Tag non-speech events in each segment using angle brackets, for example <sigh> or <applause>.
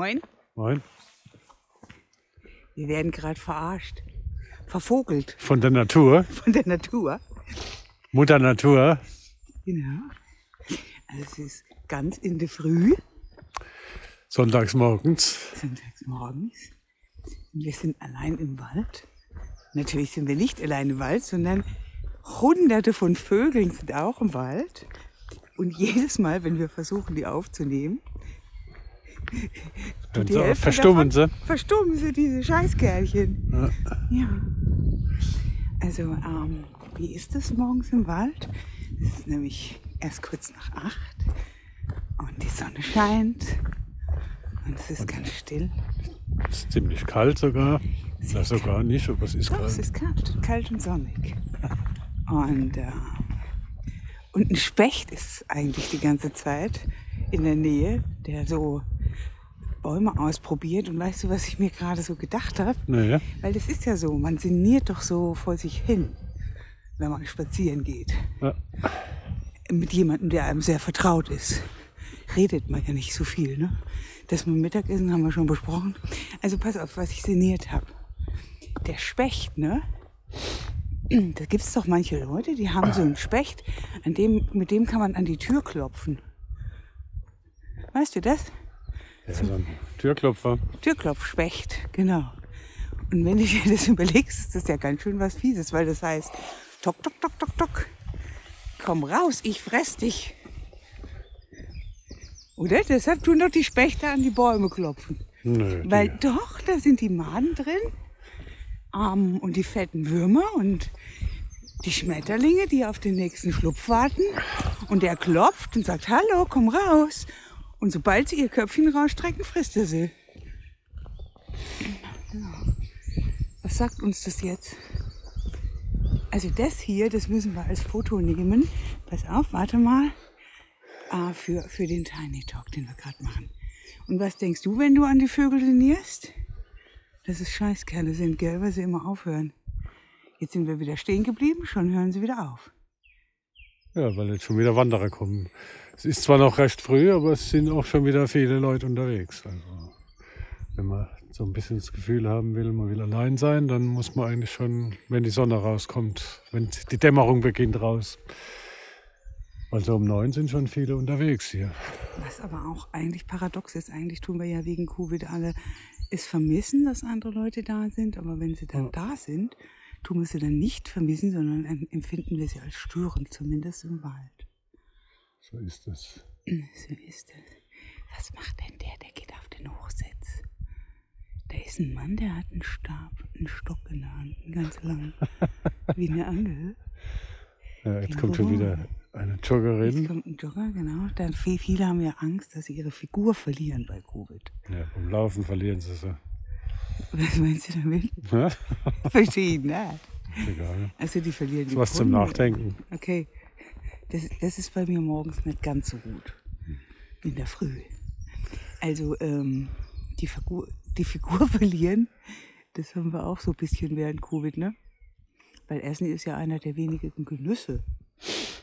Moin. Moin. Wir werden gerade verarscht. Vervogelt Von der Natur, von der Natur. Mutter Natur. Genau. Also es ist ganz in der Früh, Sonntags morgens. sonntags morgens. Und wir sind allein im Wald. Natürlich sind wir nicht allein im Wald, sondern hunderte von Vögeln sind auch im Wald. Und jedes Mal, wenn wir versuchen, die aufzunehmen, Und so verstummen davon sie. Verstummen sie, diese Scheißkerlchen. Ja. Ja. Also, ähm, wie ist es morgens im Wald? Es ist nämlich erst kurz nach acht und die Sonne scheint und es ist ganz still. Es ist ziemlich kalt sogar. Na, sogar nicht, aber es ist Doch, es kalt. ist kalt, kalt und sonnig. Und, äh, und ein Specht ist eigentlich die ganze Zeit in der Nähe, der so Bäume ausprobiert. Und weißt du, was ich mir gerade so gedacht habe? Naja, Weil das ist ja so, man sinniert doch so vor sich hin, wenn man spazieren geht. ja. Mit jemandem, der einem sehr vertraut ist. Redet man ja nicht so viel, ne? Das mit dem Mittagessen haben wir schon besprochen. Also pass auf, was ich sinniert habe. Der Specht, ne? Da gibt es doch manche Leute, die haben so einen Specht, an dem, mit dem kann man an die Tür klopfen. Weißt du das? Ja so ein Türklopfer. Türklopfspecht, genau. Und wenn du dir das überlegst, ist das ja ganz schön was Fieses, weil das heißt, tok, tok, tok, tok, tok, komm raus, ich fress dich. Oder? Deshalb tun doch die Spechte an die Bäume klopfen. Nö, Weil die, doch, da sind die Maden drin ähm, und die fetten Würmer und die Schmetterlinge, die auf den nächsten Schlupf warten. Und der klopft und sagt, hallo, komm raus. Und sobald sie ihr Köpfchen rausstrecken, frisst er sie. Was sagt uns das jetzt? Also das hier, das müssen wir als Foto nehmen. Pass auf, warte mal. Ah, für, für den Tiny Talk, den wir gerade machen. Und was denkst du, wenn du an die Vögel sinnierst? Dass es Scheißkerle sind, gell, weil sie immer aufhören. Jetzt sind wir wieder stehen geblieben, schon hören sie wieder auf. Ja, weil jetzt schon wieder Wanderer kommen. Es ist zwar noch recht früh, aber es sind auch schon wieder viele Leute unterwegs. Also, wenn man so ein bisschen das Gefühl haben will, man will allein sein, dann muss man eigentlich schon, wenn die Sonne rauskommt, wenn die Dämmerung beginnt, raus. Also um neun sind schon viele unterwegs hier. Was aber auch eigentlich paradox ist, eigentlich tun wir ja wegen Covid alle es vermissen, dass andere Leute da sind, aber wenn sie dann Ja. da sind, tun wir sie dann nicht vermissen, sondern em- empfinden wir sie als störend, zumindest im Wald. So ist es. So ist es. Was macht denn der? Der geht auf den Hochsitz. Da ist ein Mann, der hat einen Stab, einen Stock in der Hand, einen ganz lang, <laughs> wie eine Angel. Ja, jetzt kommt schon wieder eine Jetzt Joggerin. kommt ein Jogger, genau. Dann viel- viele haben ja Angst, dass sie ihre Figur verlieren bei Covid. Ja, beim Laufen verlieren sie sie. Was meinst du damit? Ja, <laughs> Verstehe ich nicht. egal. Also die verlieren die Was zum. Nachdenken. Okay. Das, das ist bei mir morgens nicht ganz so gut. In der Früh. Also ähm, die, Figur, die Figur <laughs> verlieren, das haben wir auch so ein bisschen während Covid, ne? Weil Essen ist ja einer der wenigen Genüsse,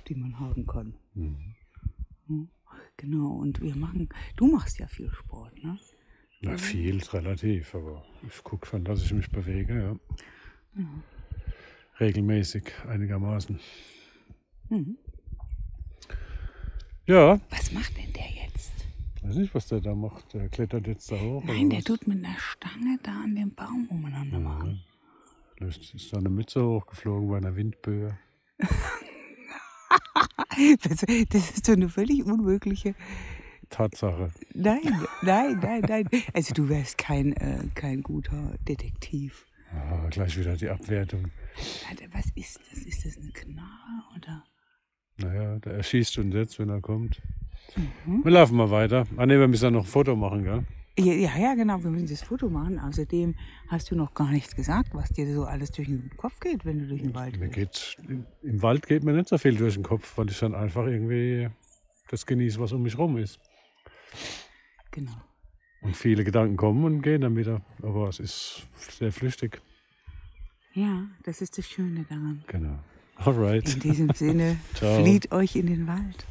die man haben kann. Hm, Genau, und wir machen, du machst ja viel Sport, ne? Na, viel ist relativ, aber ich gucke schon, dass ich mich bewege, ja. Regelmäßig, einigermaßen. Mhm. Ja, Was macht denn der jetzt? weiß nicht, was der da macht. Der klettert jetzt da hoch. Nein, der was? tut mit einer Stange da an dem Baum umeinander machen. Vielleicht ist da eine Mütze hochgeflogen bei einer Windböe. <laughs> Das ist so eine völlig unmögliche. Tatsache. Nein, nein, nein, nein. Also du wärst kein, äh, kein guter Detektiv. Ah, gleich wieder die Abwertung. Was ist das? Ist das eine Knarre oder? Naja, der erschießt uns jetzt, wenn er kommt. Mhm. Wir laufen mal weiter. Ah ne, wir müssen ja noch ein Foto machen, gell? Ja, ja, ja, genau. Wir müssen das Foto machen. Außerdem hast du noch gar nichts gesagt, was dir so alles durch den Kopf geht, wenn du durch den Wald Mir gehst. geht, im Wald geht mir nicht so viel durch den Kopf, weil ich dann einfach irgendwie das genieße, was um mich rum ist. Genau. Und viele Gedanken kommen und gehen dann wieder. Aber es ist sehr flüchtig. Ja, das ist das Schöne daran. Genau. Alright. In diesem Sinne, <laughs> flieht euch in den Wald.